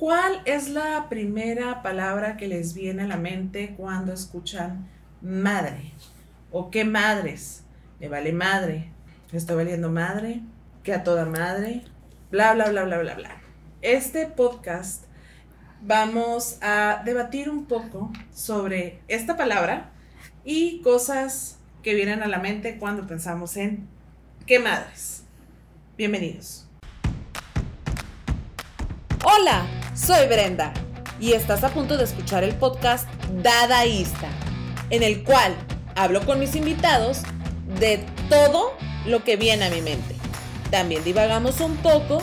¿Cuál es la primera palabra que les viene a la mente cuando escuchan madre? ¿O qué madres? Me vale madre, me estoy valiendo madre, que a toda madre, bla, bla, bla, bla, bla, bla. Este podcast vamos a debatir un poco sobre esta palabra y cosas que vienen a la mente cuando pensamos en qué madres. Bienvenidos. Hola, soy Brenda y estás a punto de escuchar el podcast Dadaísta, en el cual hablo con mis invitados de todo lo que viene a mi mente. También divagamos un poco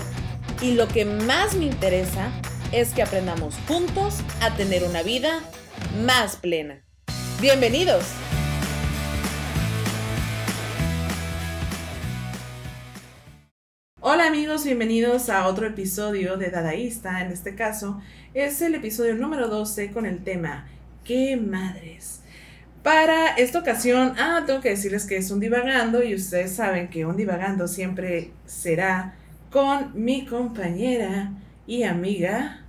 y lo que más me interesa es que aprendamos juntos a tener una vida más plena. Bienvenidos. Hola amigos, bienvenidos a otro episodio de Dadaísta. En este caso es el episodio número 12 con el tema ¿Qué madres? Para esta ocasión, ah, tengo que decirles que es un divagando y ustedes saben que un divagando siempre será con mi compañera y amiga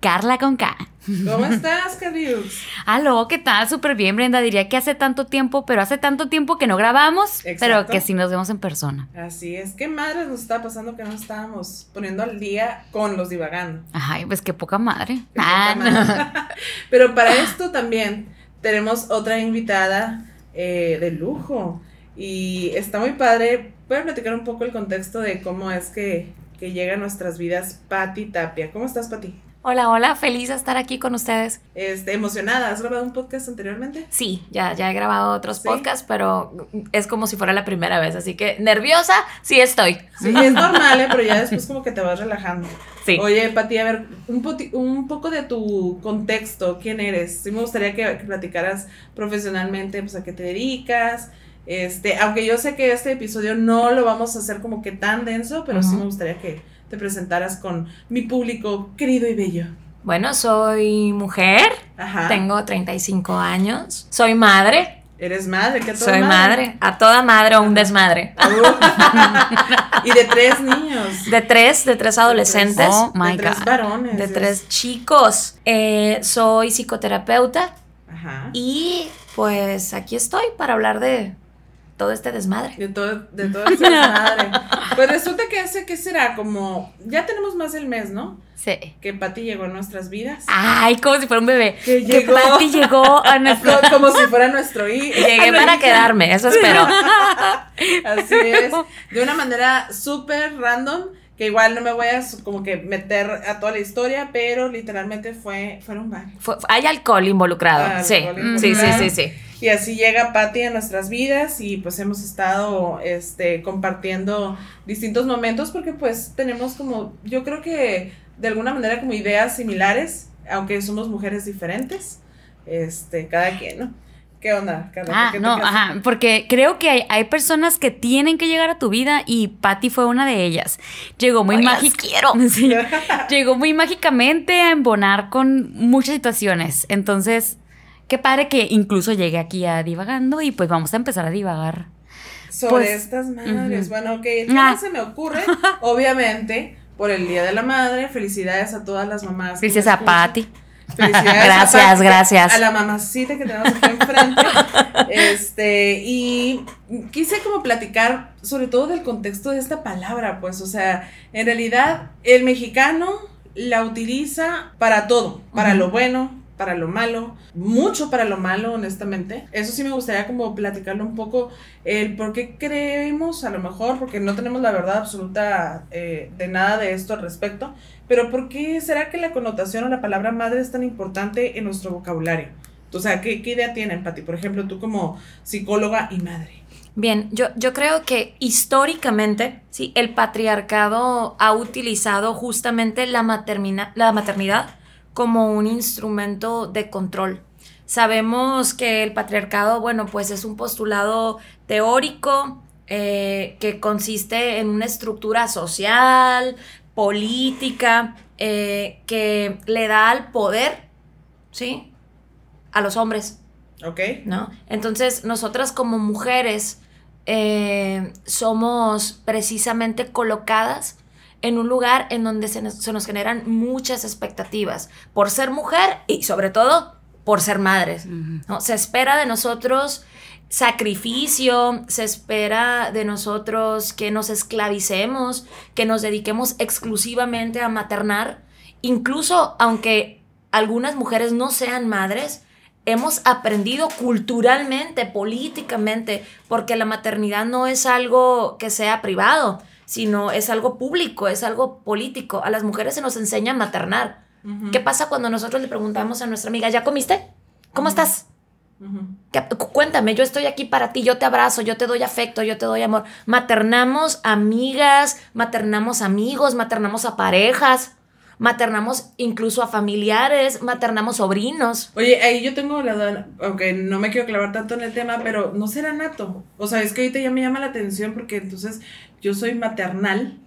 Carla con K. ¿Cómo estás, Carius? Aló, ¿qué tal? Súper bien, Brenda. Diría que hace tanto tiempo, pero hace tanto tiempo que no grabamos, pero que sí nos vemos en persona. Así es. ¿Qué madre nos está pasando que no estábamos poniendo al día con los divagando? Ay, pues qué poca madre. ah, pero para esto también tenemos otra invitada eh, de lujo y está muy padre. Voy a platicar un poco el contexto de cómo es que, que llega a nuestras vidas Patti Tapia. ¿Cómo estás, Patti? Hola, hola, feliz de estar aquí con ustedes. Este, emocionada, ¿has grabado un podcast anteriormente? Sí, ya, ya he grabado otros podcasts, pero es como si fuera la primera vez, así que nerviosa, sí estoy. Sí, es normal, ¿eh? pero ya después como que te vas relajando. Sí. Oye, Pati, a ver, un, un poco de tu contexto, ¿quién eres? Sí me gustaría que, platicaras profesionalmente, pues a qué te dedicas, este, aunque yo sé que este episodio no lo vamos a hacer como que tan denso, pero sí me gustaría que te presentaras con mi público querido y bello. Bueno, soy mujer, tengo 35 años, soy madre. ¿Eres madre? ¿Qué Soy madre? a toda madre o un desmadre. y de tres niños. De tres, de tres adolescentes. oh my de tres varones. De tres chicos. Eh, soy psicoterapeuta. Ajá. Y pues aquí estoy para hablar de todo este desmadre. De todo, de todo este desmadre. pues resulta que hace, ¿qué será? Como, ya tenemos más del mes, ¿no? Sí. Que Patti llegó a nuestras vidas. Ay, como si fuera un bebé. Que, llegó, Patti llegó a nuestro... como si fuera nuestro hijo. Llegué para quedarme, eso espero. Así es. De una manera súper random que igual no me voy a como que meter a toda la historia, pero literalmente fue, fueron varios. hay alcohol involucrado, sí. sí, sí, sí, sí. Y así llega Patty a nuestras vidas y pues hemos estado este, compartiendo distintos momentos porque pues tenemos como, yo creo que de alguna manera como ideas similares, aunque somos mujeres diferentes, este, cada quien, ¿no? ¿Qué onda, Ah, no, ajá, porque creo que hay, personas que tienen que llegar a tu vida y Patty fue una de ellas. Llegó muy quiero. llegó muy mágicamente a embonar con muchas situaciones. Entonces, qué padre que incluso llegue aquí a divagando y pues vamos a empezar a divagar. Sobre pues, estas madres. Bueno, que ¿qué ah. se me ocurre? Obviamente, por el Día de la Madre, felicidades a todas las mamás. Felicidades a Patty gracias, gracias. A la mamacita que tenemos aquí enfrente. este, y quise como platicar sobre todo del contexto de esta palabra, pues, o sea, en realidad el mexicano la utiliza para todo, para lo bueno, para lo malo, mucho para lo malo, honestamente. Eso sí me gustaría como platicarlo un poco, el por qué creemos, a lo mejor, porque no tenemos la verdad absoluta eh, de nada de esto al respecto, pero por qué será que la connotación o la palabra madre es tan importante en nuestro vocabulario. O sea, ¿qué, qué idea tienen, Pati? Por ejemplo, tú como psicóloga y madre. Bien, yo, yo creo que históricamente, sí, el patriarcado ha utilizado justamente la, la maternidad como un instrumento de control. Sabemos que el patriarcado, bueno, pues es un postulado teórico eh, que consiste en una estructura social, política, eh, que le da al poder, ¿sí? A los hombres. Ok. ¿No? Entonces, nosotras como mujeres eh, somos precisamente colocadas en un lugar en donde se nos, se nos generan muchas expectativas por ser mujer y sobre todo por ser madres. ¿no? Se espera de nosotros sacrificio, se espera de nosotros que nos esclavicemos, que nos dediquemos exclusivamente a maternar, incluso aunque algunas mujeres no sean madres, hemos aprendido culturalmente, políticamente, porque la maternidad no es algo que sea privado, sino es algo público, es algo político. A las mujeres se nos enseña a maternar. ¿Qué pasa cuando nosotros le preguntamos a nuestra amiga, ¿ya comiste? ¿Cómo estás? Cuéntame, yo estoy aquí para ti, yo te abrazo, yo te doy afecto, yo te doy amor. Maternamos amigas, maternamos amigos, maternamos a parejas maternamos incluso a familiares, maternamos sobrinos. Oye, ahí yo tengo la duda, aunque no me quiero clavar tanto en el tema, pero no será nato. O sea, es que ahorita ya me llama la atención porque entonces yo soy maternal,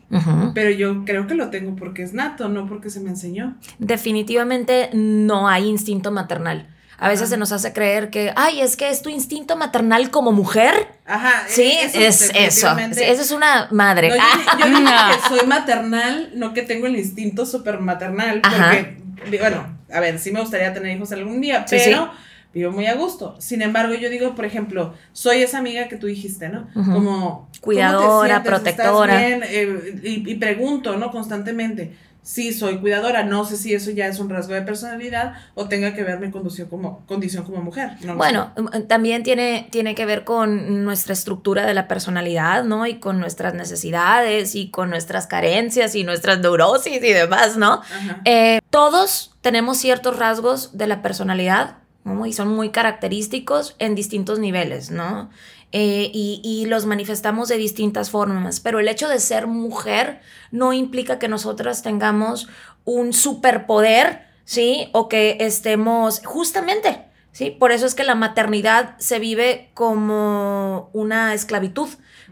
pero yo creo que lo tengo porque es nato, no porque se me enseñó. Definitivamente no hay instinto maternal. A veces se nos hace creer que, ay, es que es tu instinto maternal como mujer. Ajá, sí, es eso. Esa es una madre. yo, digo que soy maternal, no que tengo el instinto súper maternal, porque, bueno, a ver, sí me gustaría tener hijos algún día, pero vivo muy a gusto. Sin embargo, yo digo, por ejemplo, soy esa amiga que tú dijiste, ¿no? Como cuidadora, protectora. Eh, y, y, pregunto, ¿no? Constantemente sí soy cuidadora. No sé si eso ya es un rasgo de personalidad o tenga que ver mi condición como, condición como mujer. bueno, mm, también tiene, tiene que ver con nuestra estructura de la personalidad, ¿no? Y con nuestras necesidades y con nuestras carencias y nuestras neurosis y demás, ¿no? Eh, todos tenemos ciertos rasgos de la personalidad, ¿no? Y son muy característicos en distintos niveles, ¿no? Eh, y, los manifestamos de distintas formas. Pero el hecho de ser mujer no implica que nosotras tengamos un superpoder, ¿sí? O que estemos justamente, ¿sí? Por eso es que la maternidad se vive como una esclavitud.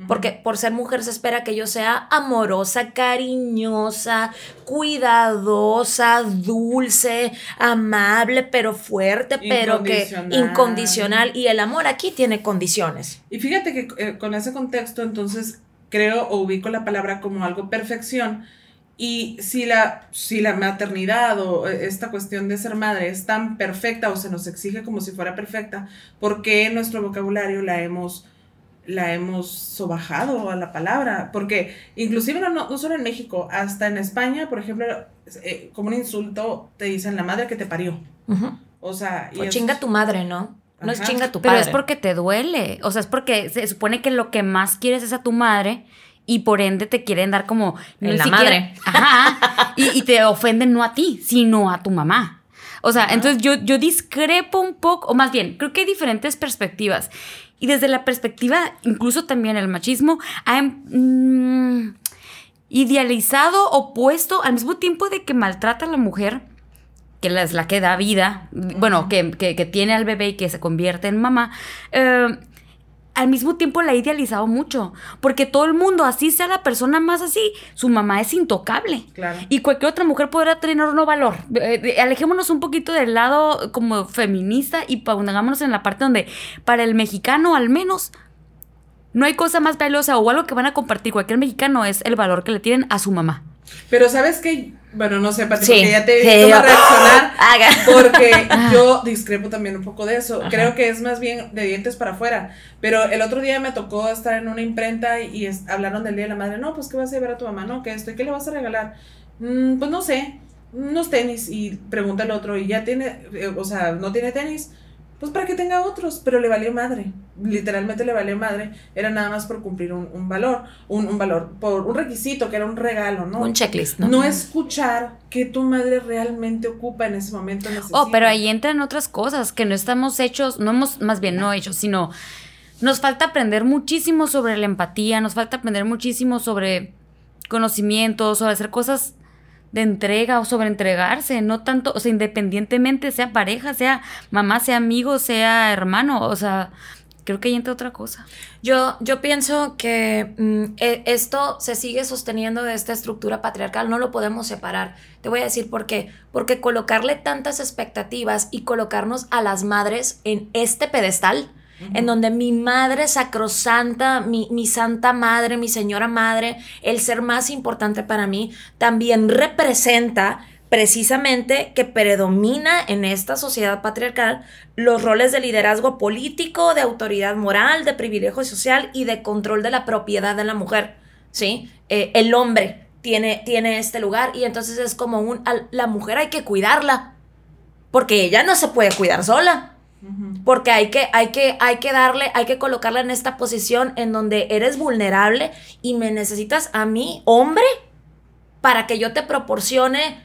Porque por ser mujer se espera que yo sea amorosa, cariñosa, cuidadosa, dulce, amable, pero fuerte, pero que incondicional. Y el amor aquí tiene condiciones. Y fíjate que eh, con ese contexto, entonces creo o ubico la palabra como algo perfección. Y si la, si la maternidad o eh, esta cuestión de ser madre es tan perfecta o se nos exige como si fuera perfecta, ¿por qué en nuestro vocabulario la hemos la hemos sobajado a la palabra, porque inclusive no, no, solo en México, hasta en España, por ejemplo, eh, como un insulto te dicen la madre que te parió. O sea, y chinga tu madre, ¿no? No es chinga tu padre. Pero es porque te duele, o sea, es porque se supone que lo que más quieres es a tu madre y por ende te quieren dar como en la madre. Ajá. Y, te ofenden no a ti, sino a tu mamá. O sea, entonces yo, yo discrepo un poco, o más bien, creo que hay diferentes perspectivas. Y desde la perspectiva, incluso también el machismo, ha mm, idealizado o puesto al mismo tiempo de que maltrata a la mujer, que es la que da vida, bueno, que, que, tiene al bebé y que se convierte en mamá, eh, al mismo tiempo la ha idealizado mucho, porque todo el mundo, así sea la persona más así, su mamá es intocable. Y cualquier otra mujer podrá tener un valor. Eh, alejémonos un poquito del lado como feminista y pongámonos en la parte donde para el mexicano al menos no hay cosa más valiosa o algo que van a compartir cualquier mexicano es el valor que le tienen a su mamá. Pero sabes que bueno, no sé, Pati, porque ya te vi cómo reaccionar. Porque yo discrepo también un poco de eso. Creo que es más bien de dientes para afuera. Pero el otro día me tocó estar en una imprenta y, hablaron del Día de la Madre. No, pues, ¿qué vas a llevar a tu mamá? No, ¿qué esto? ¿Y qué le vas a regalar? Mm, pues no sé, unos tenis. Y pregunta el otro, ¿y ya tiene, eh, o sea, no tiene tenis? Pues para que tenga otros, pero le valió madre, literalmente le valió madre, era nada más por cumplir un, valor, un, valor, por un requisito que era un regalo, ¿no? Un checklist, ¿no? No escuchar que tu madre realmente ocupa en ese momento. Oh, pero ahí entran otras cosas que no estamos hechos, no hemos, más bien no hechos, sino nos falta aprender muchísimo sobre la empatía, nos falta aprender muchísimo sobre conocimiento, sobre hacer cosas de entrega o sobre entregarse, no tanto, o sea, independientemente sea pareja, sea mamá, sea amigo, sea hermano, o sea, creo que ahí entra otra cosa. Yo, yo pienso que mm, e, esto se sigue sosteniendo de esta estructura patriarcal, no lo podemos separar. Te voy a decir por qué. Porque colocarle tantas expectativas y colocarnos a las madres en este pedestal en donde mi madre sacrosanta, mi, mi santa madre, mi señora madre, el ser más importante para mí, también representa precisamente que predomina en esta sociedad patriarcal los roles de liderazgo político, de autoridad moral, de privilegio social y de control de la propiedad de la mujer, ¿sí? Eh, el hombre tiene, tiene este lugar y entonces es como un, la mujer hay que cuidarla, porque ella no se puede cuidar sola. Porque hay que, hay, que, hay que darle, hay que colocarla en esta posición en donde eres vulnerable y me necesitas a mí, hombre, para que yo te proporcione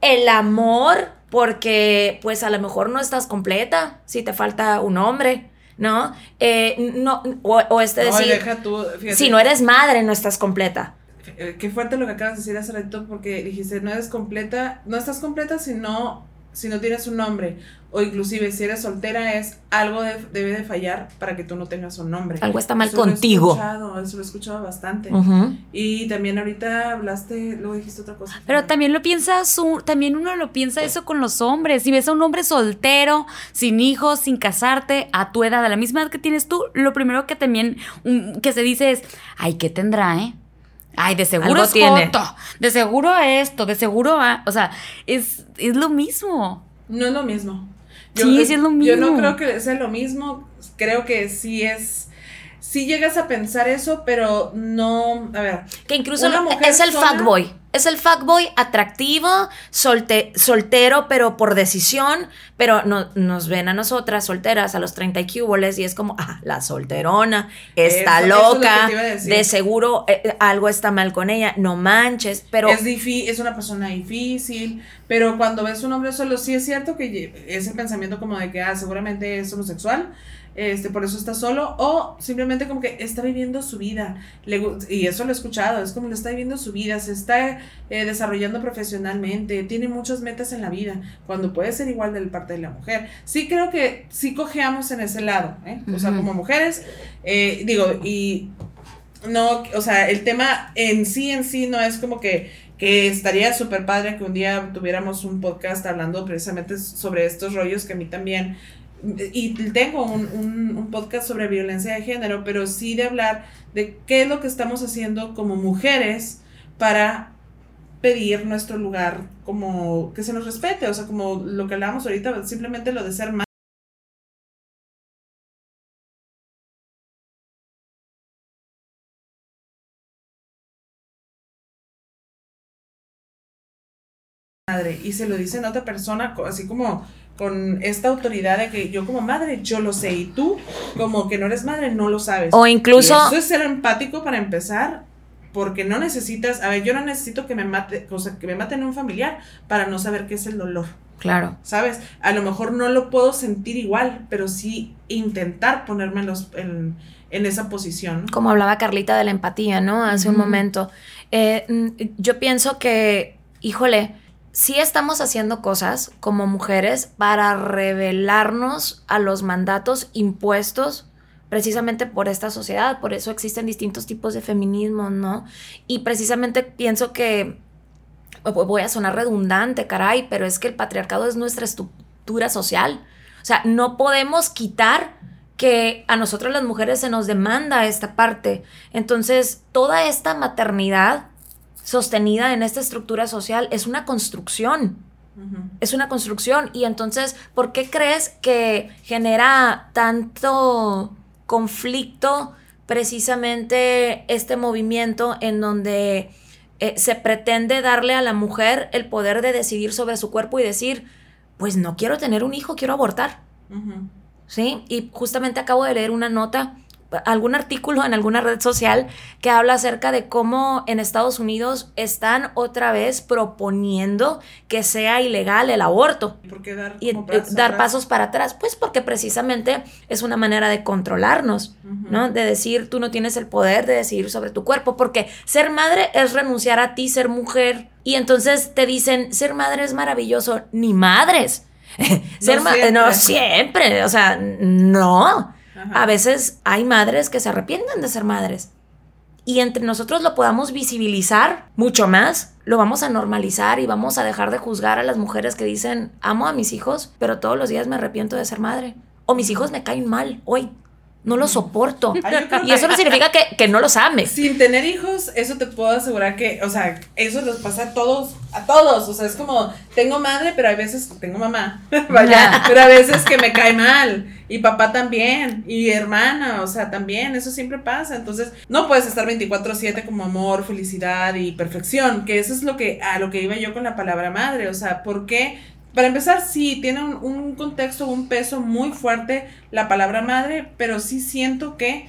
el amor, porque pues a lo mejor no estás completa, si te falta un hombre. ¿No? Eh, no o, este decir, si no eres madre, no estás completa. Eh, qué fuerte lo que acabas de decir hace rato porque dijiste, no eres completa, no estás completa si no si no tienes un nombre, o inclusive si eres soltera, es algo debe de fallar para que tú no tengas un nombre. Algo está mal contigo. Lo he escuchado, eso lo he escuchado bastante. Y también ahorita hablaste, luego dijiste otra cosa. Pero también lo piensas, también uno lo piensa eso con los hombres. Si ves a un hombre soltero, sin hijos, sin casarte, a tu edad, a la misma edad que tienes tú, lo primero que también que se dice es, ay, ¿qué tendrá, eh? Ay, de seguro es tiene. de seguro esto, de seguro, o sea, es, es lo mismo. No es lo mismo. Sí, sí es lo mismo. Yo no creo que sea lo mismo, creo que sí es sí llegas a pensar eso, pero no, a ver. Que incluso es el fuckboy. Es el fuckboy atractivo, soltero, pero por decisión, pero no, nos ven a nosotras solteras a los 30 y cuboles y es como, ah, la solterona, está loca, de seguro eh, algo está mal con ella, no manches, pero... Es, es una persona difícil, pero cuando ves un hombre solo, sí es cierto que ese pensamiento como de que, ah, seguramente es homosexual, este, por eso está solo, o simplemente como que está viviendo su vida, y eso lo he escuchado, es como le está viviendo su vida, se está eh, desarrollando profesionalmente, tiene muchas metas en la vida, cuando puede ser igual del parte de la mujer. Sí creo que sí cojeamos en ese lado, ¿eh? o sea, como mujeres, eh, digo, y no, o sea, el tema en sí, en sí, no es como que, que estaría súper padre que un día tuviéramos un podcast hablando precisamente sobre estos rollos que a mí también y tengo un, podcast sobre violencia de género, pero sí de hablar de qué es lo que estamos haciendo como mujeres para pedir nuestro lugar como que se nos respete, o sea, como lo que hablábamos ahorita, simplemente lo de ser más madre y se lo dicen a otra persona así como con esta autoridad de que yo como madre yo lo sé y tú como que no eres madre no lo sabes. O incluso... eso es ser empático para empezar porque no necesitas, a ver, yo no necesito que me mate, o sea, que me maten un familiar para no saber qué es el dolor. Claro. ¿Sabes? A lo mejor no lo puedo sentir igual, pero sí intentar ponerme en, en, esa posición. Como hablaba Carlita de la empatía, ¿no? Hace un momento. Eh, yo pienso que, híjole, sí estamos haciendo cosas como mujeres para revelarnos a los mandatos impuestos precisamente por esta sociedad, por eso existen distintos tipos de feminismo, ¿no? Y precisamente pienso que, voy a sonar redundante, caray, pero es que el patriarcado es nuestra estructura social. O sea, no podemos quitar que a nosotros las mujeres se nos demanda esta parte. Entonces, toda esta maternidad sostenida en esta estructura social es una construcción. Es una construcción. Y entonces, ¿por qué crees que genera tanto conflicto precisamente este movimiento en donde eh, se pretende darle a la mujer el poder de decidir sobre su cuerpo y decir, pues no quiero tener un hijo, quiero abortar? ¿Sí? Y justamente acabo de leer una nota algún artículo en alguna red social que habla acerca de cómo en Estados Unidos están otra vez proponiendo que sea ilegal el aborto. ¿Por qué dar, y, eh, dar pasos para atrás? Pues porque precisamente es una manera de controlarnos, ¿no? De decir, tú no tienes el poder de decidir sobre tu cuerpo, porque ser madre es renunciar a ti, ser mujer. Y entonces te dicen, ser madre es maravilloso, ni madres. ser madre, no siempre, o sea, no. A veces hay madres que se arrepienten de ser madres. Y entre nosotros lo podamos visibilizar mucho más, lo vamos a normalizar y vamos a dejar de juzgar a las mujeres que dicen, amo a mis hijos, pero todos los días me arrepiento de ser madre. o mis hijos me caen mal hoy. No soporto. Ah, yo creo Y eso que- no significa que, que no los ames. Sin tener hijos, eso te puedo asegurar que, o sea, eso les pasa a todos, a todos. O sea, es como, tengo madre, pero hay veces, tengo mamá, vaya, pero a veces que me cae mal. Y papá también, y hermana, o sea, también, eso siempre pasa. Entonces, no puedes estar 24/7 como amor, felicidad y perfección, que eso es lo que, a lo que iba yo con la palabra madre. O sea, ¿por qué? Para empezar, sí, tiene un, un contexto, un peso muy fuerte la palabra madre, pero sí siento que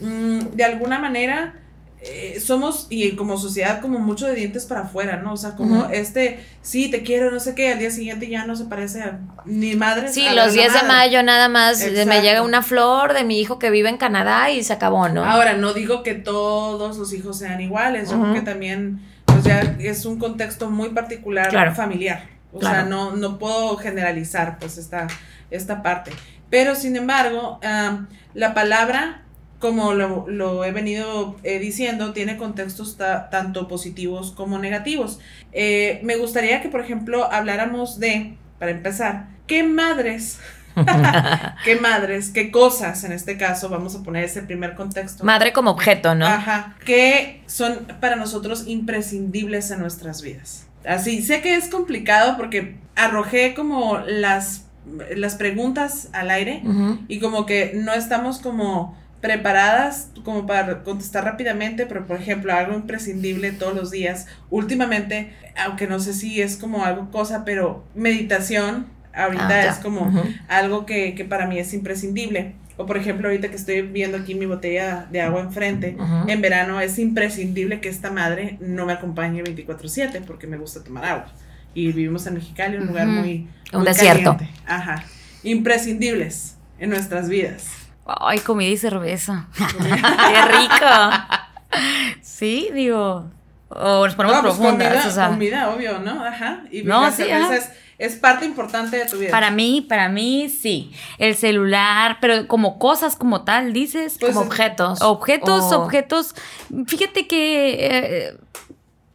mm, de alguna manera eh, somos, y como sociedad, como mucho de dientes para afuera, ¿no? O sea, como este, sí, te quiero, no sé qué, al día siguiente ya no se parece a ni madre. Sí, a los la 10 de mayo nada más eh, me llega una flor de mi hijo que vive en Canadá y se acabó, ¿no? Ahora, no digo que todos los hijos sean iguales, yo creo que también, pues ya es un contexto muy particular Claro. familiar. O Claro. sea, no, no puedo generalizar pues esta, esta parte. Pero sin embargo, la palabra, como lo, lo he venido eh, diciendo, tiene contextos ta- tanto positivos como negativos. Eh, me gustaría que, por ejemplo, habláramos de, para empezar, ¿qué madres? ¿Qué madres? ¿Qué cosas en este caso? Vamos a poner ese primer contexto. Madre como objeto, ¿no? Ajá, que son para nosotros imprescindibles en nuestras vidas. Así, sé que es complicado porque arrojé como las, las preguntas al aire y como que no estamos como preparadas como para contestar rápidamente, pero por ejemplo, algo imprescindible todos los días, últimamente, aunque no sé si es como algo cosa, pero meditación ahorita Ah, es como algo que, que para mí es imprescindible. O por ejemplo, ahorita que estoy viendo aquí mi botella de agua enfrente, en verano es imprescindible que esta madre no me acompañe 24/7 porque me gusta tomar agua. Y vivimos en Mexicali, un lugar muy, Un muy desierto. caliente. Ajá. Imprescindibles en nuestras vidas. Ay, comida y cerveza. ¡Qué rico! Sí, digo. O nos ponemos No, pues, profundas. comida, o sea, comida, obvio, ¿no? Ajá. Y No, sí, ajá. Es, parte importante de tu vida. para mí, para mí, sí. El celular, pero como cosas como tal, dices. Pues, como es- objetos. Objetos, objetos. Fíjate que. eh,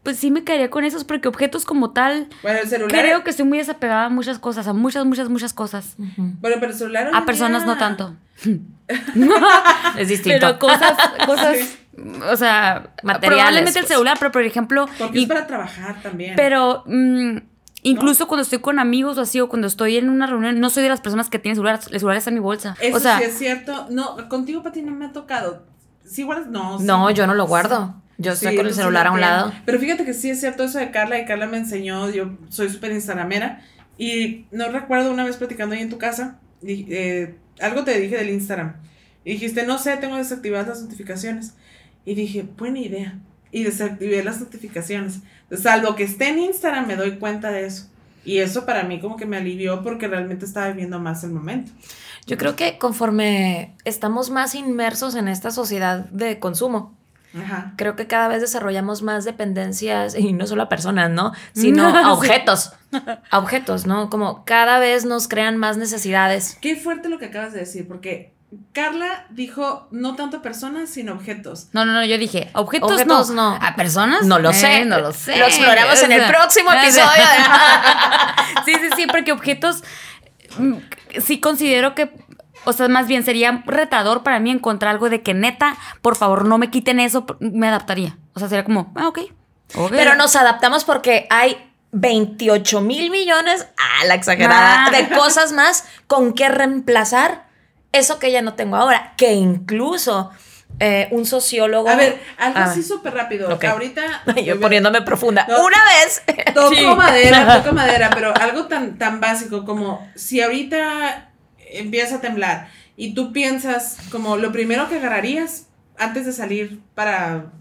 pues sí me caería con esos, porque objetos como tal. bueno, el celular. Creo que estoy muy desapegada a muchas cosas, a muchas, muchas, muchas cosas. Bueno, pero el celular. A personas día- no tanto. Es distinto. Pero cosas, cosas, Sí. o sea, Materiales, probablemente el pues. celular, pero por ejemplo, Porque y- es para trabajar también. pero mm, incluso cuando estoy con amigos o así, o cuando estoy en una reunión, no soy de las personas que tienen celular, el celular está en mi bolsa. Eso o sea, sí es cierto. No, contigo, Pati, no me ha tocado. Sí, igual no. sí. No, yo no lo guardo. Yo Sí, estoy con el sí celular a un lado. Pero fíjate que sí es cierto eso de Carla, y Carla me enseñó, yo soy súper instagramera, y no recuerdo una vez platicando ahí en tu casa, eh, algo te dije del Instagram, y dijiste, no sé, tengo desactivadas las notificaciones, y dije, buena idea, y desactivé las notificaciones, salvo que esté en Instagram me doy cuenta de eso, y eso para mí como que me alivió porque realmente estaba viviendo más el momento. Yo creo que conforme estamos más inmersos en esta sociedad de consumo, Ajá. creo que cada vez desarrollamos más dependencias y no solo a personas, ¿no? Sino a Sí. objetos. A objetos, ¿no? Como cada vez nos crean más necesidades. Qué fuerte lo que acabas de decir, porque Carla dijo no tanto personas, sino objetos. no, no, no, yo dije, objetos, Objetos no. no. ¿A personas? No lo Eh, sé. no lo sé. Lo exploramos en el O sea, próximo episodio. sí, sí, sí, porque objetos mm, sí considero que, o sea, más bien sería retador para mí encontrar algo de que neta, por favor, no me quiten eso, me adaptaría. O sea, sería como, ah, ok. ok. Pero nos adaptamos porque hay 28 mil millones, a la exagerada, Ah. de cosas más con que reemplazar eso que ya no tengo ahora. Que incluso eh, un sociólogo. A ver, algo Ah, así súper rápido. ok. Ahorita. Yo poniéndome profunda. No. Una vez. Toco Sí. madera, toco madera, pero algo tan, tan básico como si ahorita empieza a temblar y tú piensas como lo primero que agarrarías antes de salir para.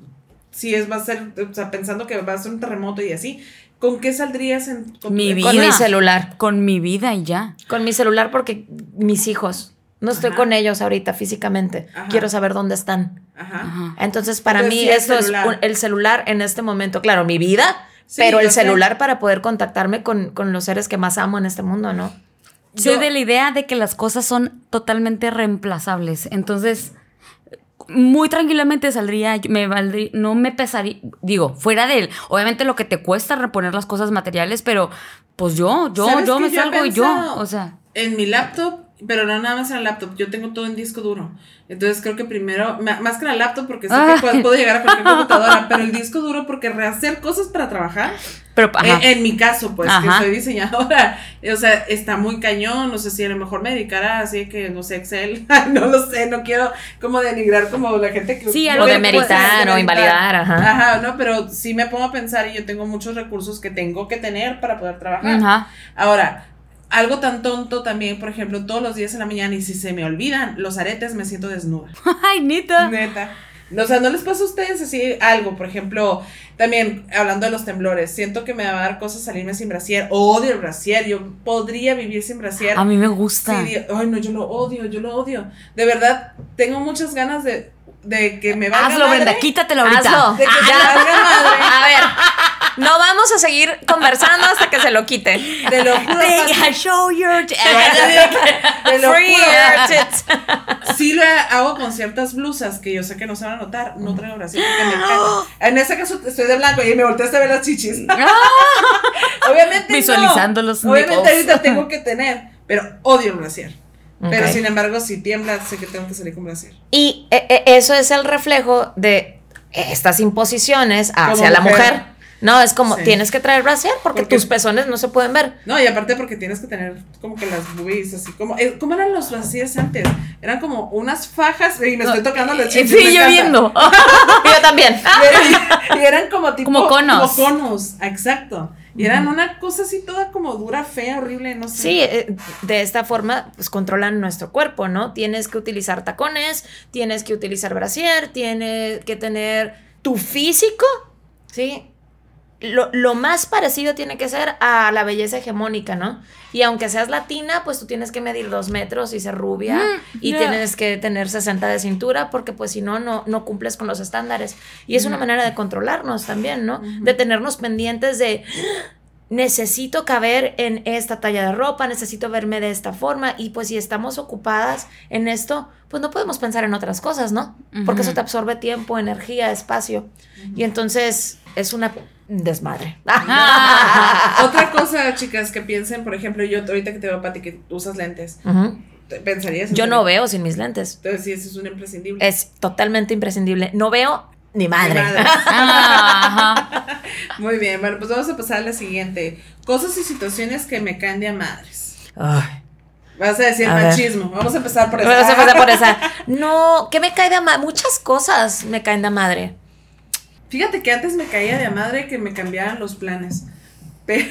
Si es, va a ser, o sea, pensando que va a ser un terremoto y así, ¿con qué saldrías en con Mi vida. Con mi celular. Con mi vida y ya. Con mi celular porque mis hijos. No estoy Ajá. con ellos ahorita físicamente. Ajá. Quiero saber dónde están. Ajá. Entonces, para Entonces, mí, sí, esto es un- el celular en este momento. Claro, mi vida, Sí, pero el sé. celular para poder contactarme con, con los seres que más amo en este mundo, ¿no? Soy Yo- de la idea de que las cosas son totalmente reemplazables. Entonces, muy tranquilamente saldría, me valdría, no me pesaría, digo, fuera de él. Obviamente lo que te cuesta reponer las cosas materiales, pero pues yo, yo, ¿Sabes yo me salgo y yo. O sea, En mi laptop pero no nada más en la laptop, yo tengo todo en disco duro. Entonces creo que primero, más que la laptop porque sé Ah. que puedo, puedo llegar a cualquier computadora, pero el disco duro porque rehacer cosas para trabajar, Pero, en, en mi caso, pues, Ajá. que soy diseñadora, o sea, está muy cañón, no sé si a lo mejor me dedicara así que, no sé, Excel, no lo sé, no quiero como denigrar como la gente que... Sí, algo de que puede- meritar o invalidar, ajá. Ajá, no, pero sí me pongo a pensar y yo tengo muchos recursos que tengo que tener para poder trabajar. Ajá. Ahora, algo tan tonto también, por ejemplo, todos los días en la mañana y si se me olvidan los aretes, me siento desnuda. Ay, neta. Neta. O sea, ¿no les pasa a ustedes así algo? Por ejemplo, también hablando de los temblores, siento que me va a dar cosas salirme sin brasier. Odio el brasier. Yo podría vivir sin brasier. A mí me gusta. Sí, ay, no, yo lo odio, yo lo odio. De verdad, tengo muchas ganas de, de que me valga Hazlo, madre, Brenda, quítatelo ahorita. Hazlo. De que Ah, me madre. A ver, no vamos a seguir conversando hasta que se lo quite. Te lo juro, Pati. show your Te lo Free juro. tits. Sí lo hago con ciertas blusas que yo sé que no se van a notar. No traigo brasier porque me encanta. En ese caso estoy de blanco y me volteaste a ver las chichis. Obviamente no. Visualizando los Obviamente nipples. ahorita tengo que tener, pero odio el brasier. Pero sin embargo, si tiembla, sé que tengo que salir con brasier. Y eh, eh, eso es el reflejo de estas imposiciones hacia la mujer. No, es como Sí. tienes que traer brasier porque, Porque- tus pezones no se pueden ver. No, y aparte porque tienes que tener como que las boobies así como eh, ¿cómo eran los brasiers antes? Eran como unas fajas y me estoy tocando las chichis. me Sí, yo viendo. Yo también. Y, y eran como tipo Como conos. Como conos, exacto. Y eran una cosa así toda como dura, fea, horrible, no sé. Sí, eh, de esta forma pues controlan nuestro cuerpo, ¿no? Tienes que utilizar tacones, tienes que utilizar brasier, tienes que tener tu físico, ¿sí? Lo, lo más parecido tiene que ser a la belleza hegemónica, ¿no? Y aunque seas latina, pues tú tienes que medir dos metros y ser rubia Mm, y tienes que tener 60 de cintura porque pues si no, no, no cumples con los estándares. Y es una manera de controlarnos también, ¿no? De tenernos pendientes de necesito caber en esta talla de ropa, necesito verme de esta forma y pues si estamos ocupadas en esto, pues no podemos pensar en otras cosas, ¿no? Porque eso te absorbe tiempo, energía, espacio y entonces es una desmadre. Ah. Otra cosa, chicas, que piensen, por ejemplo, yo ahorita que te veo, Pati, que usas lentes, Ujú. ¿te- ¿pensarías? en Yo no veo sin mis lentes. Entonces sí, eso es un imprescindible. Es totalmente imprescindible. No veo ni madre. Madre. Ah, Ajá. Muy bien, bueno, pues vamos a pasar a la siguiente. Cosas y situaciones que me caen de a madres. Ay. Vas a decir A ver. machismo. Vamos a empezar por eso. Vamos a empezar por esa. No, ¿qué me cae de madre? Muchas cosas me caen de madre. Fíjate que antes me caía de a madre que me cambiaran los planes. Pero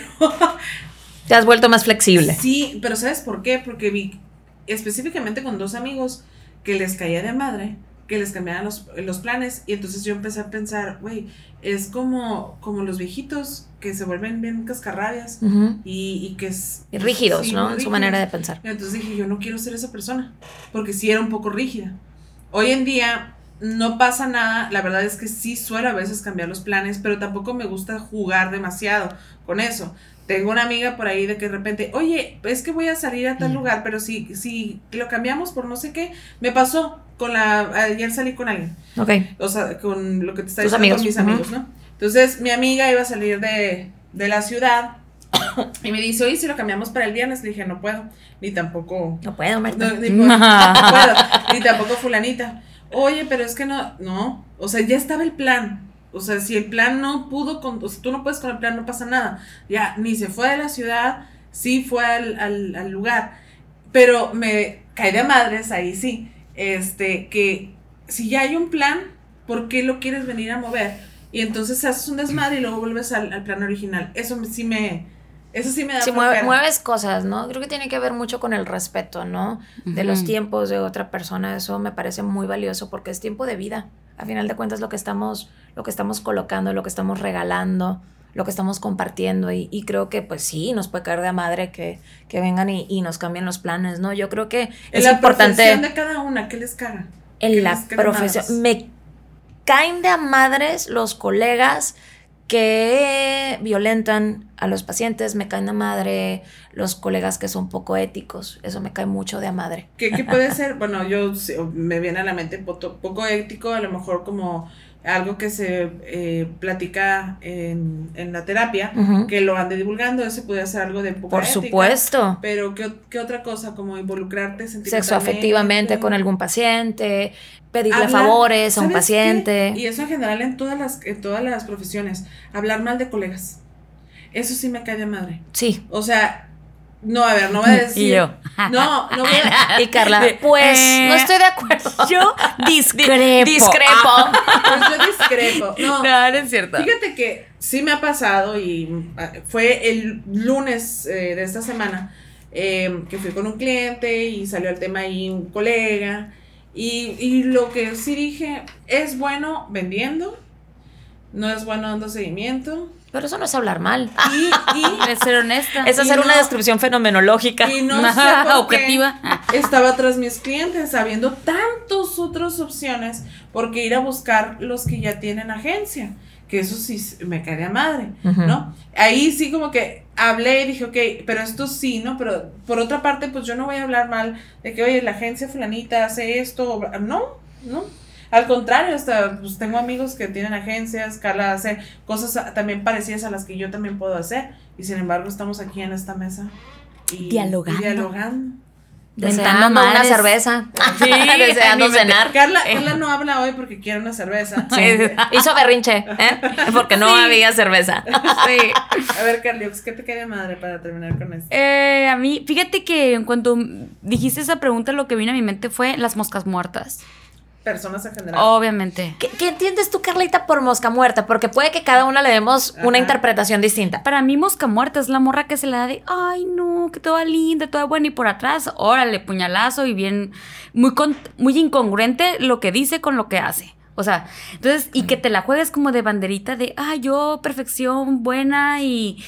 Te has vuelto más flexible. sí, pero ¿sabes por qué? Porque vi específicamente con dos amigos que les caía de a madre que les cambiaran los, los planes y entonces yo empecé a pensar, güey, es como, como los viejitos que se vuelven bien cascarrabias y, y que es... Y rígidos, sí, ¿no? En su manera de pensar. Y entonces dije, yo no quiero ser esa persona, porque sí era un poco rígida. Hoy en día no pasa nada, la verdad es que sí suelo a veces cambiar los planes, pero tampoco me gusta jugar demasiado con eso. Tengo una amiga por ahí de que de repente, oye, es que voy a salir a tal Mm. lugar, pero si, si lo cambiamos por no sé qué, me pasó con la, ayer salí con alguien, Ok. o sea, con lo que te está diciendo amigos, con mis amigos, ¿no? Entonces mi amiga iba a salir de, de la ciudad y me dice, oye, si lo cambiamos para el viernes, le dije, no puedo, ni tampoco No puedo, Marta. no, ni, por- no puedo, ni tampoco fulanita. Oye, pero es que no, no, o sea, ya estaba el plan. O sea, si el plan no pudo, con, o sea, tú no puedes con el plan, no pasa nada. Ya, ni se fue de la ciudad, sí fue al, al, al lugar. Pero me cae de madres, ahí sí, este, que si ya hay un plan, ¿por qué lo quieres venir a mover? Y entonces haces un desmadre y luego vuelves al, al plan original. Eso me- sí me, eso sí me da Si mueve- mueves cosas, ¿no? Creo que tiene que ver mucho con el respeto, ¿no? De los tiempos de otra persona. Eso me parece muy valioso porque es tiempo de vida. A final de cuentas, lo que estamos, lo que estamos colocando, lo que estamos regalando, lo que estamos compartiendo. Y, y creo que, pues sí, nos puede caer de madre que, que vengan y, y nos cambien los planes, ¿no? Yo creo que es la importante. profesión de cada una, ¿qué les caga? ¿Qué en la profesión. Me caen de a madres los colegas que violentan a los pacientes, me caen de madre los colegas que son poco éticos, eso me cae mucho de a madre. ¿Qué, qué puede ser? Bueno, yo me viene a la mente poco, poco ético, a lo mejor como algo que se eh, platica en, en la terapia, que lo ande divulgando, eso puede ser algo de poca Por ética, supuesto. Pero ¿qué, qué otra cosa? Como involucrarte. Sexoafectivamente con algún paciente, pedirle Hablar- favores a un paciente. Y eso en general en todas las, en todas las profesiones. Hablar mal de colegas. Eso sí me cae de madre. Sí. O sea, no, a ver, no voy a decir. Y yo. No, no voy a. Y Carla, pues eh, no estoy de acuerdo. Yo discrepo. Discrepo. Pues yo discrepo. No, No, no es cierto. Fíjate que sí me ha pasado y ah, fue el lunes eh, de esta semana eh, que fui con un cliente y salió el tema ahí un colega y, y lo que sí dije es bueno vendiendo, no es bueno dando seguimiento Pero eso no es hablar mal. y, y, Es ser honesta. Es hacer una descripción fenomenológica. y no objetiva. estaba tras mis clientes sabiendo tantas otras opciones porque ir a buscar los que ya tienen agencia que eso sí me cae de madre. ¿no? Ahí sí como que hablé y dije, ok, pero esto sí, ¿no? Pero por otra parte, pues yo no voy a hablar mal de que, oye, la agencia fulanita hace esto, no, no. Al contrario, hasta pues tengo amigos que tienen agencias, Carla hace cosas también parecidas a las que yo también puedo hacer. Y sin embargo, estamos aquí en esta mesa. Y, Dialogando. y dialogando. Deseando una cerveza. Sí, Deseando cenar. Carla, Carla no habla hoy porque quiere una cerveza. Sí. Hizo berrinche, ¿eh? Porque no Sí. había cerveza. Sí. A ver, Carliox, ¿qué te cae de madre para terminar con esto? Eh, a mí, fíjate que en cuanto dijiste esa pregunta, lo que vino a mi mente fue las moscas muertas. Personas en general. Obviamente. ¿Qué, qué entiendes tú, Carlita, por mosca muerta? Porque puede que cada una le demos una interpretación distinta. Para mí, mosca muerta es la morra que se le da de, ay, no, que toda linda, toda buena, y por atrás, órale, puñalazo y bien, muy, con- muy incongruente lo que dice con lo que hace. O sea, entonces, y que te la juegues como de banderita de, ay, yo, perfección, buena y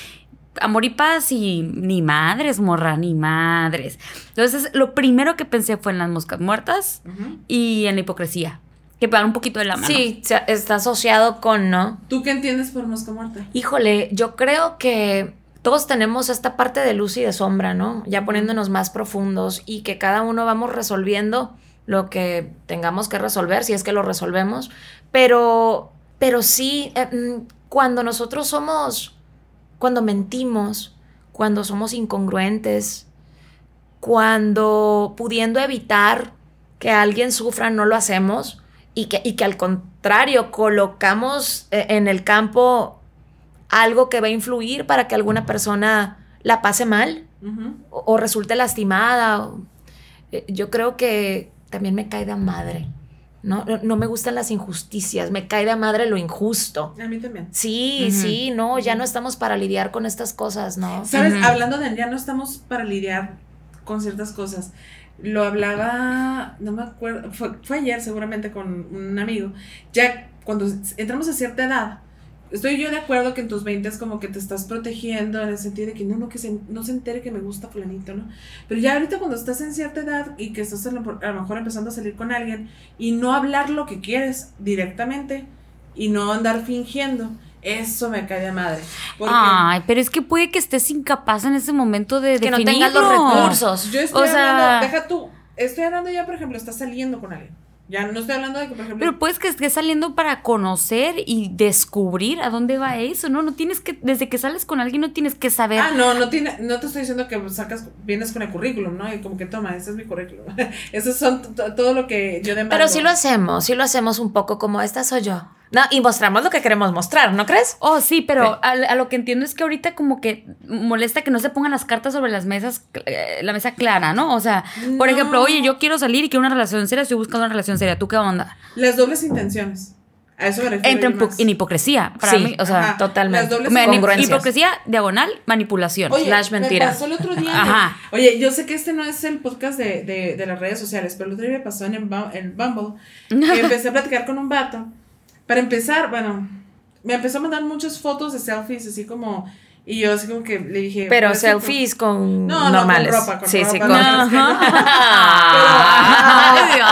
amor y paz, y ni madres, morra, ni madres. Entonces, lo primero que pensé fue en las moscas muertas y en la hipocresía, que van un poquito de la mano. Sí, está asociado con, ¿no? ¿Tú qué entiendes por mosca muerta? Híjole, yo creo que todos tenemos esta parte de luz y de sombra, ¿no? Ya poniéndonos más profundos y que cada uno vamos resolviendo lo que tengamos que resolver, si es que lo resolvemos. Pero, pero sí, eh, mm, cuando nosotros somos, cuando mentimos, cuando somos incongruentes, cuando pudiendo evitar que alguien sufra no lo hacemos y que, y que al contrario colocamos eh, en el campo algo que va a influir para que alguna persona la pase mal o, o resulte lastimada. o- eh, yo creo que también me cae de madre. ¿No? No, no me gustan las injusticias, me cae de madre lo injusto. A mí también. Sí, sí, no, ya no estamos para lidiar con estas cosas, ¿no? ¿Sabes? Hablando de ya no estamos para lidiar con ciertas cosas. Lo hablaba, no me acuerdo, fue, fue ayer seguramente con un amigo. Ya cuando entramos a cierta edad, estoy yo de acuerdo que en tus 20 es como que te estás protegiendo en el sentido de que no, no, que se, no se entere que me gusta fulanito, ¿no? Pero ya ahorita cuando estás en cierta edad y que estás a lo, a lo mejor empezando a salir con alguien y no hablar lo que quieres directamente y no andar fingiendo, eso me cae de madre. Porque Ay, pero es que puede que estés incapaz en ese momento de Que no tengas los recursos. Yo estoy O sea- hablando, deja tú, estoy hablando ya, por ejemplo, estás saliendo con alguien. Ya no estoy hablando de que, por ejemplo, Pero puedes que estés saliendo para conocer y descubrir a dónde va eso, ¿no? No tienes que, desde que sales con alguien no tienes que saber. Ah, no, no tiene, no te estoy diciendo que sacas, vienes con el currículum, ¿no? Y como que toma, ese es mi currículum. Eso son todo lo que yo demando. Pero sí lo hacemos, sí lo hacemos un poco como esta soy yo. No, y mostramos lo que queremos mostrar, ¿no crees? Oh, sí, pero Sí. A, a lo que entiendo es que ahorita como que molesta que no se pongan las cartas sobre las mesas, eh, la mesa clara, ¿no? O sea, por No. ejemplo, oye, yo quiero salir y quiero una relación seria, estoy buscando una relación seria, ¿tú qué onda? Las dobles intenciones. A eso me refiero. Entra en, hipocresía, para Sí, mí, o sea, Ajá. totalmente. Hipocresía, diagonal, manipulación. Oye, slash me mentira. pasó el otro día. Ajá. Oye, yo sé que este no es el podcast de, de, de las redes sociales, pero el otro día me pasó en, en Bumble que empecé a platicar con un vato. Para empezar, bueno, me empezó a mandar muchas fotos de selfies, así como. Y yo, así como que le dije. Pero pues, selfies con No, no, normales. con ropa, con sí, sí, ropa, con. no, no.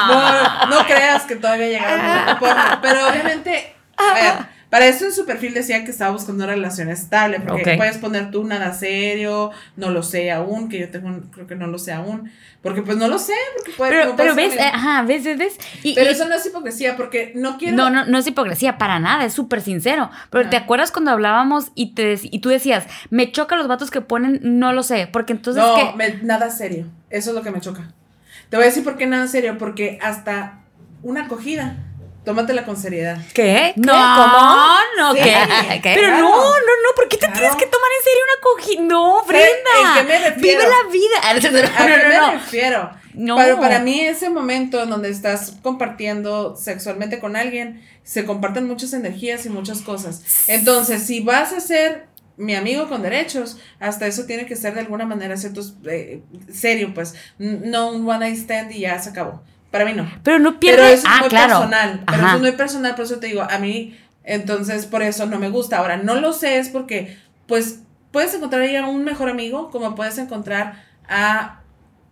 No, no creas que todavía llegaron a pero obviamente, a ver, Para eso en su perfil decía que estaba buscando una relación estable, porque Ok. puedes poner tú nada serio, no lo sé aún, que yo tengo, un- creo que no lo sé aún, porque pues no lo sé, porque puede Pero, pero ves, eh, ajá, ves, ves. Y, Pero y- eso no es hipocresía, porque no quiero... no, no, no es hipocresía para nada, es súper sincero. Pero Ajá. ¿te acuerdas cuando hablábamos y, te, y tú decías, me choca los vatos que ponen, no lo sé, porque entonces no, me- nada serio. Eso es lo que me choca. Te voy a decir por qué nada serio, porque hasta una acogida, tómatela con seriedad. ¿Qué? ¿Qué? No, ¿Cómo? no, Sí. ¿qué? ¿Qué? Pero Claro. no, no, no, ¿por qué te Claro. tienes que tomar en serio una cogida? No, Brenda. ¿en qué me refiero? Vive la vida. ¿A No, qué no, me no. refiero? No. Pero para mí ese momento en donde estás compartiendo sexualmente con alguien, se comparten muchas energías y muchas cosas. Entonces, si vas a ser mi amigo con derechos, hasta eso tiene que ser de alguna manera cierto, eh, serio, pues, no un one night stand y ya se acabó. Para mí no. Pero no pierde. Pero eso es ah, muy claro. personal. Pero eso es muy personal, por eso te digo, a mí, entonces por eso no me gusta. Ahora, no lo sé, es porque, pues, puedes encontrar ahí a un mejor amigo, como puedes encontrar a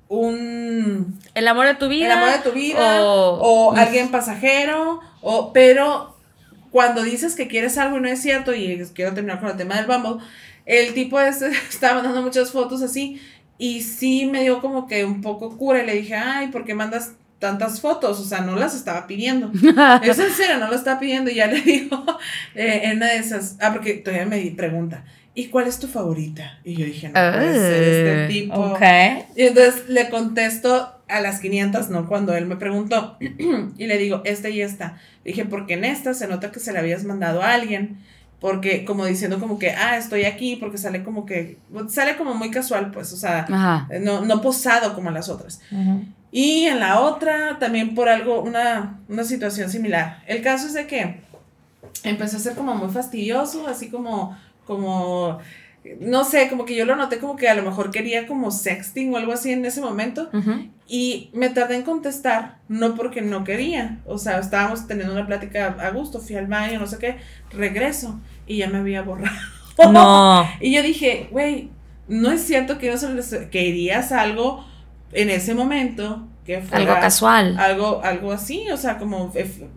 un El amor de tu vida. el amor de tu vida o, O, alguien pasajero o pero cuando dices que quieres algo y no es cierto y quiero terminar con el tema del Bumble el tipo este estaba mandando muchas fotos así y sí me dio como que un poco cura y le dije ay ¿por qué mandas tantas fotos? O sea, no las estaba pidiendo. Es en serio, no lo estaba pidiendo. Y ya le digo eh, en una de esas. Ah, porque todavía me di- ¿y cuál es tu favorita? Y yo dije, no puede ser este Ah, tipo. Y entonces le contesto a las 500, ¿no? Cuando él me preguntó. y le digo, esta y esta. Dije, porque en esta se nota que se la habías mandado a alguien. Porque como diciendo como que, ah, estoy aquí, porque sale como que, sale como muy casual, pues, o sea, Ajá. no, no posado como las otras. Y en la otra, también por algo, una, una situación similar. El caso es de que empezó a ser como muy fastidioso, así como, como, no sé, como que yo lo noté como que a lo mejor quería como sexting o algo así en ese momento. Ujú. Y me tardé en contestar, no porque no quería. O sea, estábamos teniendo una plática a gusto, fui al baño, no sé qué, regreso y ya me había borrado. No. Y yo dije, güey, no es cierto que, no se les- que a algo en ese momento que fuera Algo casual. algo, algo así, o sea, como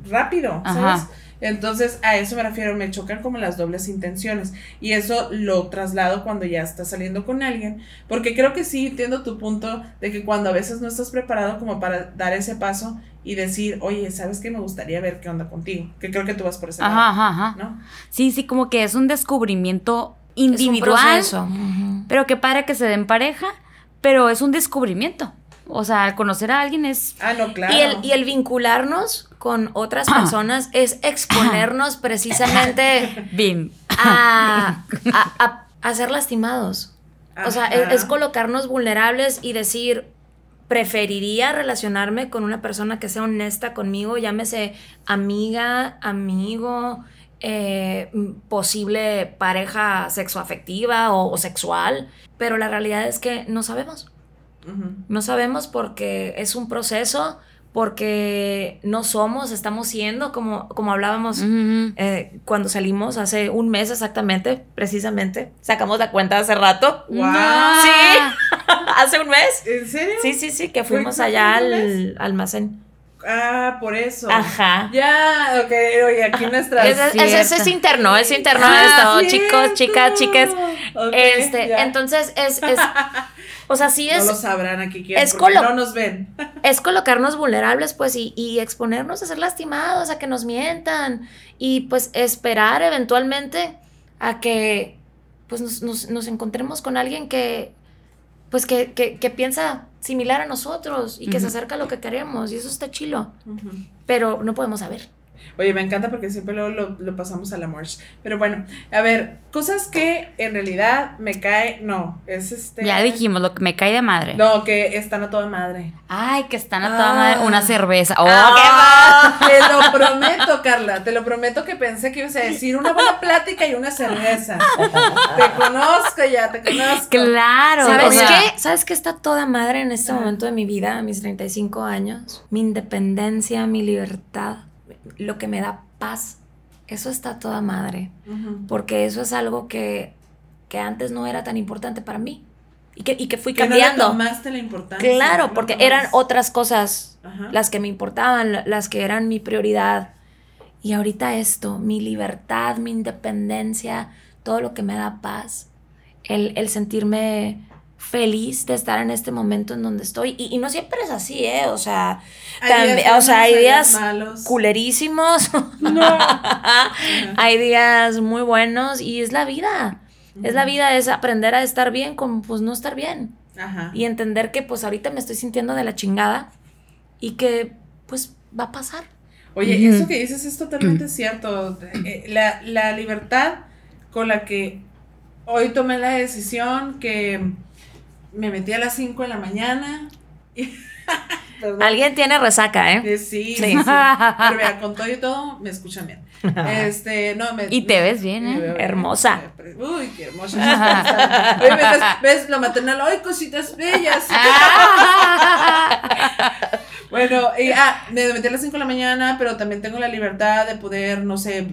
rápido, ¿sabes? Ajá. Entonces, a eso me refiero, me chocan como las dobles intenciones. Y eso lo traslado cuando ya estás saliendo con alguien. Porque creo que sí entiendo tu punto de que cuando a veces no estás preparado como para dar ese paso y decir, oye, ¿sabes qué? Me gustaría ver qué onda contigo. Que creo que tú vas por ese Ajá, lado, ajá, ajá. ¿no? Sí, sí, como que es un descubrimiento Es un individual. proceso. Ujú. Pero qué padre que se den pareja, pero es un descubrimiento. O sea, al conocer a alguien es. Ah, no, claro. Y, el, y el vincularnos con otras personas es exponernos precisamente Bien. a, a- a- a ser lastimados. O sea, es, Ajá. es colocarnos vulnerables y decir, preferiría relacionarme con una persona que sea honesta conmigo, llámese amiga, amigo, eh, posible pareja sexoafectiva o, o sexual, pero la realidad es que no sabemos. No sabemos porque es un proceso, porque no somos, estamos siendo, como, como hablábamos Ujú. eh, cuando salimos hace un mes exactamente, precisamente. Sacamos la cuenta hace rato. Guau. Sí. hace un mes. ¿En serio? Sí, sí, sí, que ¿Fue fuimos allá al almacén. Ah, por eso. Ajá. Ya, ok, oye, aquí nuestra. Es, es- es- interno, es interno Ah, esto, chicos, chicas, chicas. Ok, Este, ya. entonces es, es, o sea, sí no es, lo sabrán aquí quién, es porque no nos ven. es colocarnos vulnerables, pues, y, y exponernos a ser lastimados, a que nos mientan, y pues esperar eventualmente a que pues nos, nos- nos encontremos con alguien que, pues, que, que, que piensa similar a nosotros y que se acerca a lo que queremos, y eso está chilo, pero no podemos saber. Oye, me encanta porque siempre luego lo, lo pasamos a la march. Pero bueno, a ver, cosas que en realidad me cae. No, es este. Ya dijimos, lo que me cae de madre. No, que están a toda madre. Ay, que están a toda Ah. madre. Una cerveza. Oh, Ah, Te lo prometo, Carla. Te lo prometo que pensé que ibas a decir una buena plática y una cerveza. Te conozco ya, te conozco. qué Claro. ¿Sabes o sea, qué? ¿Sabes qué está toda madre en este momento de mi vida, a mis 35 años? Mi independencia, mi libertad, lo que me da paz. Eso está toda madre. Porque eso es algo que, que antes no era tan importante para mí. Y que, y que fui Que no le cambiando. tomaste la importancia. claro, no porque eran otras cosas Ajá. las que me importaban, la- las que eran mi prioridad. Y ahorita esto, mi libertad, mi independencia, todo lo que me da paz, el, el sentirme feliz de estar en este momento en donde estoy. Y, y no siempre es así, ¿eh? O sea, Hay días o sea, hay días malos. culerísimos. hay días muy buenos y es la vida. Es la vida, es aprender a estar bien con pues no estar bien. Ajá. Y entender que pues ahorita me estoy sintiendo de la chingada y que pues va a pasar. Oye, eso que dices es totalmente cierto. Eh, La, la libertad con la que hoy tomé la decisión que me metí a las 5 de la mañana. y-. Alguien tiene resaca, ¿eh? Eh, Sí, sí, Sí. Pero vea, con todo y todo, me escuchan bien. Este, no, me, Y te ves bien, ¿eh? bien. Hermosa. Uy, qué hermosa. Oye, ves, ves lo maternal, ay, cositas bellas. Bueno, y, ah, me metí a las 5 de la mañana, pero también tengo la libertad de poder, no sé,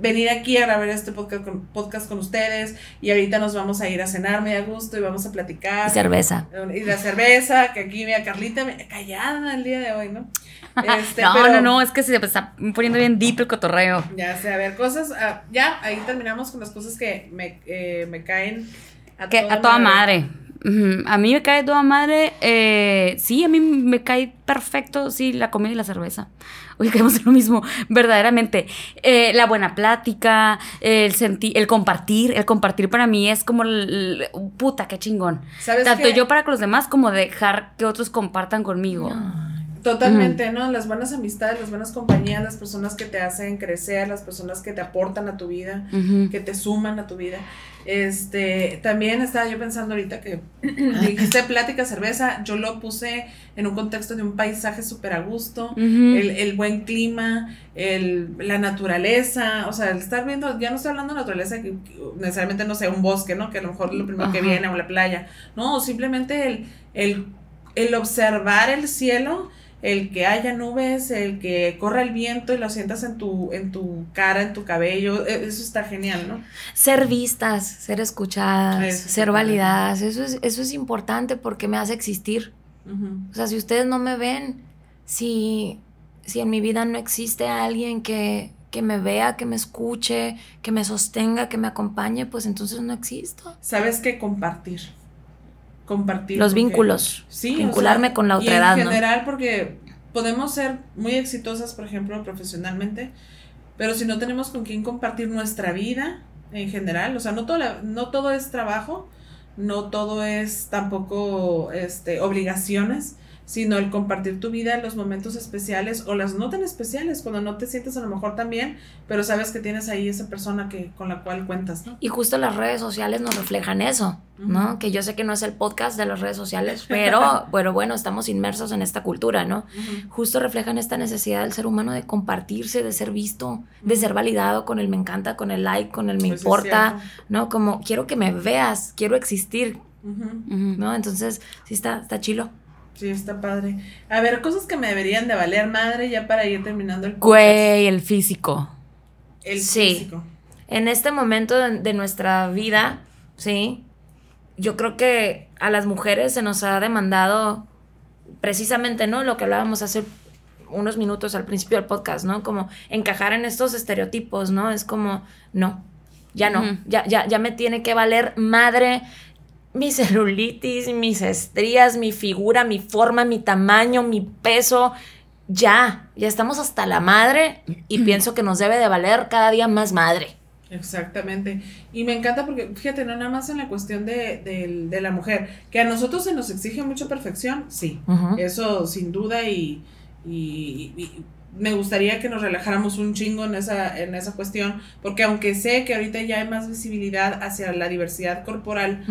venir aquí a grabar este podcast con, podcast con ustedes y ahorita nos vamos a ir a cenar muy a gusto y vamos a platicar. Y cerveza. Y la cerveza, que aquí mira Carlita, callada el día de hoy, ¿no? Este, no, pero- no, no, es que se está poniendo bien deep el cotorreo. Ya sé, a ver, cosas, ah, ya, ahí terminamos con las cosas que me, eh, me caen Que a toda madre. A mí me cae toda madre. eh, sí, a mí me cae perfecto, sí, la comida y la cerveza. Oye, caemos en lo mismo, verdaderamente. Eh, la buena plática, el sentir, el compartir. El compartir para mí es como el, el- puta, qué chingón. ¿Sabes Tanto qué? yo para con los demás como dejar que otros compartan conmigo. Totalmente, ¿no? Las buenas amistades, las buenas compañías, las personas que te hacen crecer, las personas que te aportan a tu vida, que te suman a tu vida. Este, también estaba yo pensando ahorita que dijiste plática, cerveza, yo lo puse en un contexto de un paisaje súper a gusto, el, el buen clima, el, la naturaleza, o sea, el estar viendo, ya no estoy hablando de naturaleza, que, necesariamente, no sé, un bosque, ¿no? Que a lo mejor lo primero que viene, o la playa, no, simplemente el, el, el observar el cielo, el que haya nubes, el que corra el viento y lo sientas en tu, en tu cara, en tu cabello, e- eso está genial, ¿no? Ser vistas, ser escuchadas, Eso ser validadas, eso es, eso es importante porque me hace existir. O sea, si ustedes no me ven, si, si en mi vida no existe alguien que, que me vea, que me escuche, que me sostenga, que me acompañe, pues entonces no existo. ¿Sabes qué? Compartir. Compartir. Los porque- vínculos. Sí, o vincularme sea, con la y otra en edad, ¿no? general, porque podemos ser muy exitosas, por ejemplo, profesionalmente, pero si no tenemos con quién compartir nuestra vida en general, o sea, no todo, la- no todo es trabajo, no todo es tampoco este, obligaciones, sino el compartir tu vida en los momentos especiales o las no tan especiales, cuando no te sientes a lo mejor tan bien, pero sabes que tienes ahí esa persona que, con la cual cuentas, ¿no? Y justo las redes sociales nos reflejan eso, ¿no? Que yo sé que no es el podcast de las redes sociales, pero bueno, bueno, estamos inmersos en esta cultura, ¿no? Justo reflejan esta necesidad del ser humano de compartirse, de ser visto, de ser validado con el me encanta, con el like, con el me Pues es importa. ¿no? Como quiero que me veas, quiero existir. ¿no? Entonces, sí está, está chilo. Sí, está padre. A ver, cosas que me deberían de valer madre ya para ir terminando el podcast. Güey, el físico. El Sí. físico. En este momento de, de nuestra vida, ¿sí? Yo creo que a las mujeres se nos ha demandado precisamente, ¿no? Lo que hablábamos hace unos minutos al principio del podcast, ¿no? Como encajar en estos estereotipos, ¿no? Es como, no, ya no, ya, ya, ya me tiene que valer madre mi celulitis, mis estrías, mi figura, mi forma, mi tamaño, mi peso. Ya, ya estamos hasta la madre y pienso que nos debe de valer cada día más madre. Exactamente. Y me encanta porque, fíjate, no nada más en la cuestión de, de- de la mujer, que a nosotros se nos exige mucha perfección, sí. Eso sin duda y, y- y me gustaría que nos relajáramos un chingo en esa, en esa cuestión, porque aunque sé que ahorita ya hay más visibilidad hacia la diversidad corporal,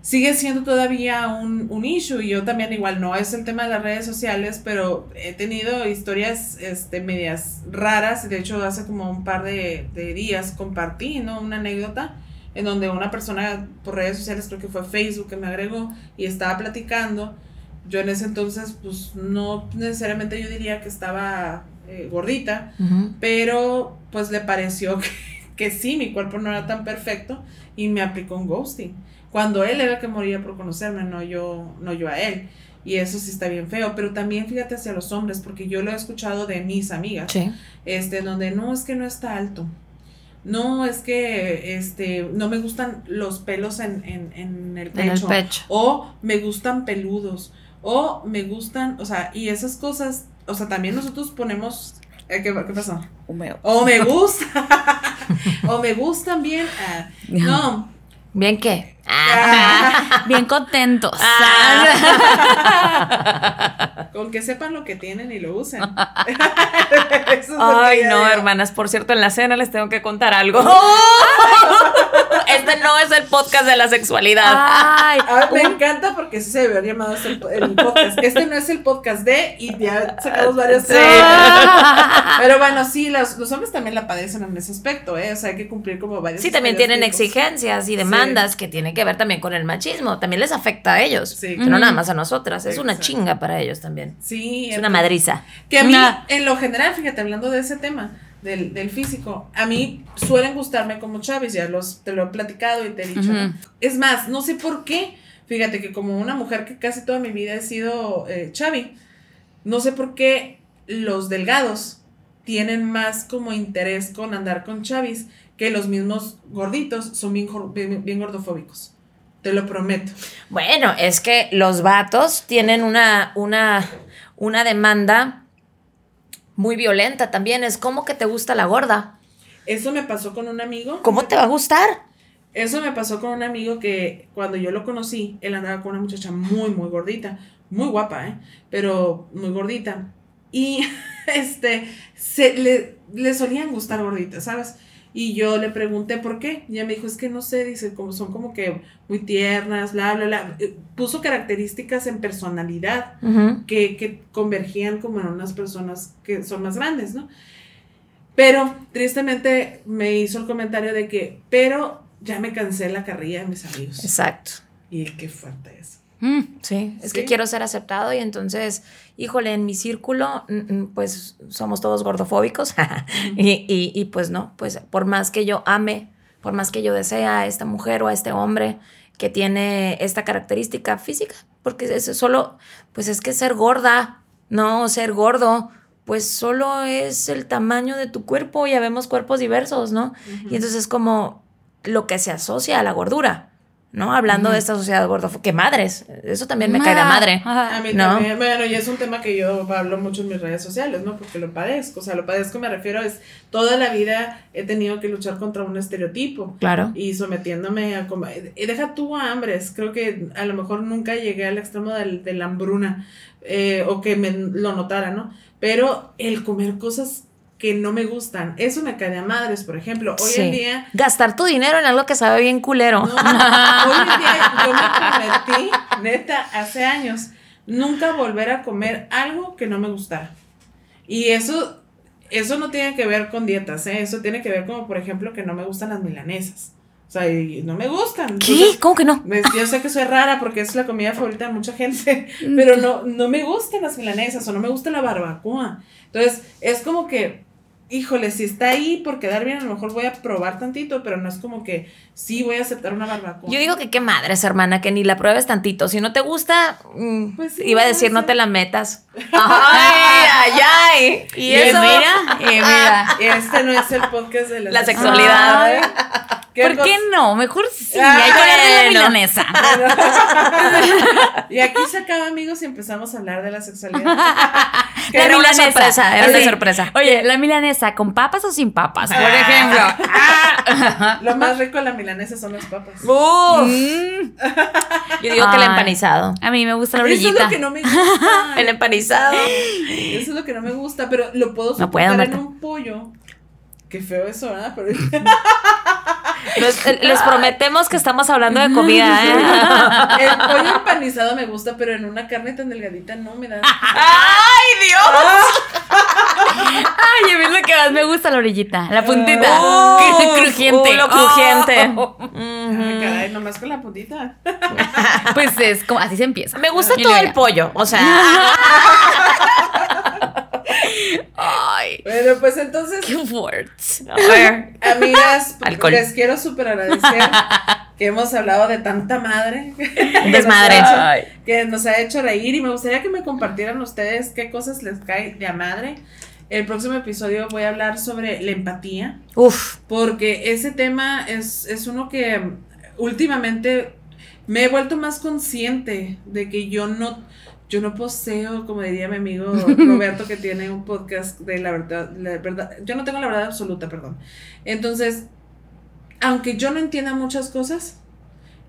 sigue siendo todavía un, un issue y yo también igual no es el tema de las redes sociales, pero he tenido historias este, medias raras, de hecho hace como un par de, de días compartí ¿no? una anécdota en donde una persona por redes sociales, creo que fue Facebook que me agregó y estaba platicando, yo en ese entonces pues no necesariamente yo diría que estaba eh, gordita, pero pues le pareció que, que sí, mi cuerpo no era tan perfecto y me aplicó un ghosting. cuando él era el que moría por conocerme, no yo, no yo a él. Y eso sí está bien feo, pero también fíjate hacia los hombres, porque yo lo he escuchado de mis amigas, Sí. este, donde no es que no está alto, no es que este, no me gustan los pelos en, en, en el En el pecho, pecho. o me gustan peludos, o me gustan, o sea, y esas cosas, o sea, también nosotros ponemos, eh, ¿qué, qué pasó? O me gusta, o me gustan bien, ah, no, ¿Bien qué? Ah, Bien contentos. con que sepan lo que tienen y lo usen. Eso es lo que Ay, no, digo. hermanas, por cierto, en la cena les tengo que contar algo. Este no es el podcast de la sexualidad. Ay, Ah, me encanta porque sí se debe haber llamado este el, el podcast. Este no es el podcast de y ya sacamos varias Sí. Pero bueno, sí, los, los hombres también la padecen en ese aspecto, ¿eh? O sea, hay que cumplir como varios. Sí, también tienen exigencias y demandas que tienen que ver también con el machismo. También les afecta a ellos. Sí, No claro. nada más a nosotras. Es una chinga para ellos también. Sí. Es una madriza. Que a mí, Una- en lo general, fíjate, hablando de ese tema del, del físico, a mí suelen gustarme como Chávez, ya los, te lo he platicado y te he dicho. Es más, no sé por qué, fíjate que como una mujer que casi toda mi vida he sido eh, Chavi, no sé por qué los delgados tienen más como interés con andar con Chavis que los mismos gorditos son bien, bien gordofóbicos. Te lo prometo. Bueno, es que los vatos tienen una, una, una demanda muy violenta también. Es como que te gusta la gorda. Eso me pasó con un amigo. ¿Cómo te va a gustar? Eso me pasó con un amigo que cuando yo lo conocí, él andaba con una muchacha muy, muy gordita, muy guapa, ¿eh? Pero muy gordita. Y este, se, le, le solían gustar gorditas, ¿sabes? Y yo le pregunté por qué. Y ella me dijo, es que no sé, dice, como son como que muy tiernas, bla, bla, bla. Eh, Puso características en personalidad que, que convergían como en unas personas que son más grandes, ¿no? Pero tristemente me hizo el comentario de que, pero ya me cansé la carrilla de mis amigos. Exacto. Y qué fuerte es. Mm. Sí, es Sí. que quiero ser aceptado y entonces, híjole, en mi círculo, mm, mm, pues somos todos gordofóbicos y, y, y, pues no, pues por más que yo ame, por más que yo desea a esta mujer o a este hombre que tiene esta característica física, porque es solo, pues es que ser gorda, no ser gordo, pues solo es el tamaño de tu cuerpo, ya vemos cuerpos diversos, ¿no? Y entonces es como lo que se asocia a la gordura, ¿no? Hablando de esta sociedad gordofóbica. ¡Qué madres! Eso también me cae de madre. Ajá. A mí No. también, bueno, y es un tema que yo hablo mucho en mis redes sociales, ¿no? Porque lo padezco, o sea, lo padezco me refiero es, toda la vida he tenido que luchar contra un estereotipo. Claro. y sometiéndome a como y deja tú a hambres creo que a lo mejor nunca llegué al extremo del, de la hambruna eh, o que me lo notara no pero el comer cosas que no me gustan eso me cae de madres por ejemplo hoy Sí. en día Gastar tu dinero en algo que sabe bien culero. no, hoy en día yo me prometí neta hace años nunca volver a comer algo que no me gustara y eso eso no tiene que ver con dietas ¿eh? eso tiene que ver como por ejemplo que no me gustan las milanesas o sea, y no me gustan. ¿Qué? Entonces, ¿Cómo que no? Ves, Yo sé que soy rara porque es la comida favorita de mucha gente, pero no, no me gustan las milanesas o no me gusta la barbacoa. Entonces, es como que, híjole, si está ahí por quedar bien, a lo mejor voy a probar tantito, pero no es como que sí voy a aceptar una barbacoa. Yo digo que qué madres, hermana, que ni la pruebes tantito. Si no te gusta, mm, Pues sí, iba a decir no te la metas. Ay, ay, ay. Y, Y eso. mira, y mira. Este no es el podcast de la, La sexualidad. Ay, ¿qué ¿Por qué no? Mejor sí, Ah, hay que hablar de la bueno. milanesa. Y aquí se acaba, amigos, y empezamos a hablar de la sexualidad. La Era una milanesa. sorpresa, era una Oye, sorpresa. Oye, la milanesa, ¿con papas o sin papas? Por Ah. ejemplo. Lo más rico de la milanesa son las papas. Uf, Mm, yo digo que el empanizado. a mí me gusta la Eso es orillita. lo que no me gusta. El empanizado. Eso es lo que no me gusta, pero lo puedo No soportar en un pollo. Qué feo eso, ¿verdad? Pero Les, les prometemos que estamos hablando de comida, ¿eh? el pollo empanizado me gusta, pero en una carne tan delgadita no me da. ¡Ay, Dios! Ay, a mí lo que más me gusta la orillita, la puntita. Uf, crujiente. uh, lo crujiente. Oh. Ay, caray, nomás con la puntita. Pues es como así se empieza. Me gusta Y todo el pollo, o sea. Pues entonces, Qué words. amigas, Alcohol. les quiero súper agradecer que hemos hablado de tanta madre. Desmadre. que nos ha hecho reír y me gustaría que me compartieran ustedes qué cosas les cae de a madre. El próximo episodio voy a hablar sobre la empatía. Uf. Porque ese tema es, es uno que últimamente me he vuelto más consciente de que yo no, yo no poseo, como diría mi amigo Roberto, que tiene un podcast de la verdad, la verdad, yo no tengo la verdad absoluta, perdón. Entonces, aunque yo no entienda muchas cosas,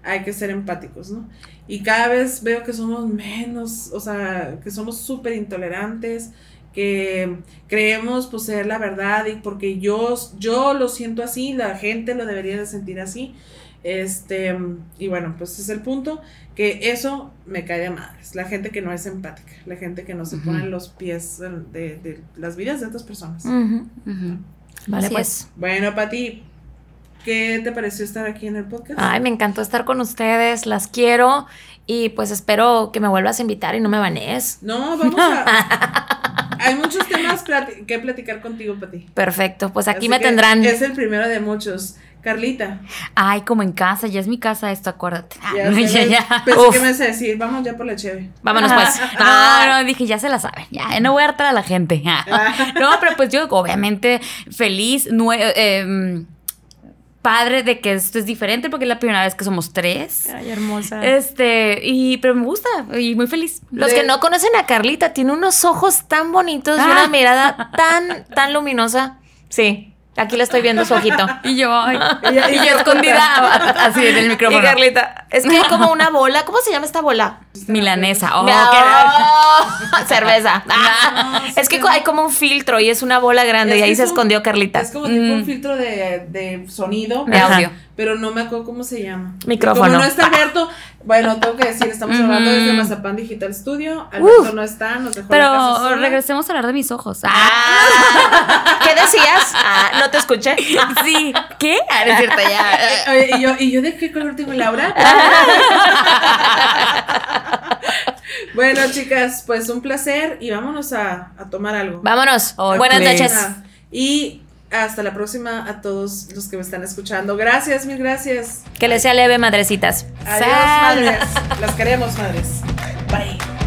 hay que ser empáticos, ¿no? Y cada vez veo que somos menos, o sea, que somos súper intolerantes, que creemos poseer la verdad y porque yo, yo lo siento así, la gente lo debería de sentir así. Este, y bueno, pues ese es el punto, que eso me cae de madres, la gente que no es empática, la gente que no se pone en los pies de, de las vidas de otras personas. Vale, Así pues. Bueno, Pati, ¿qué te pareció estar aquí en el podcast? Ay, me encantó estar con ustedes, las quiero y pues espero que me vuelvas a invitar y no me banees. No, vamos a... Hay muchos temas plati- que platicar contigo, Pati. Perfecto, pues aquí Así me tendrán. Es el primero de muchos. Carlita. Ay, como en casa, ya es mi casa esto, acuérdate. Ah, Ya, no, sé, ya, ya. Pensé Uf. que me ibas a decir, vamos ya por la cheve. Vámonos pues. No, no, dije, ya se la saben. Ya, no voy a hartar a la gente. No, pero pues yo, obviamente, feliz, eh, em, padre de que esto es diferente porque es la primera vez que somos tres. Ay, hermosa. Este, y, pero me gusta y muy feliz. Los De- que no conocen a Carlita, tiene unos ojos tan bonitos y Ah. una mirada tan, tan luminosa. Sí, aquí la estoy viendo su ojito. Y yo, ay, y yo escondida así en el Y micrófono. Carlita, es que hay como una bola. ¿Cómo se llama esta bola? Milanesa. Oh, No, qué- cerveza. Ah, es que hay como un filtro y es una bola grande Es y ahí se un- escondió Carlita. Es como tipo un Mm. filtro de, de sonido. de Ajá. Pero no me acuerdo cómo se llama. Micrófono. Como no está Alberto, bueno, tengo que decir, estamos hablando desde Mazapán Digital Studio. Alberto no está, nos dejó la casa Pero sola. regresemos a hablar de mis ojos. Ah, Ah, ¿Qué decías? Ah, no te escuché. sí. ¿Qué? Ah, no es cierto, ya. Oye, ¿y yo, ¿y yo de qué color tengo Laura? bueno, chicas, pues un placer y vámonos a, a tomar algo. Vámonos. Oh, Buenas please. noches. Y hasta la próxima a todos los que me están escuchando. Gracias, mil gracias. Que les sea leve, madrecitas. Adiós, Sal. madres. Las queremos, madres. Bye.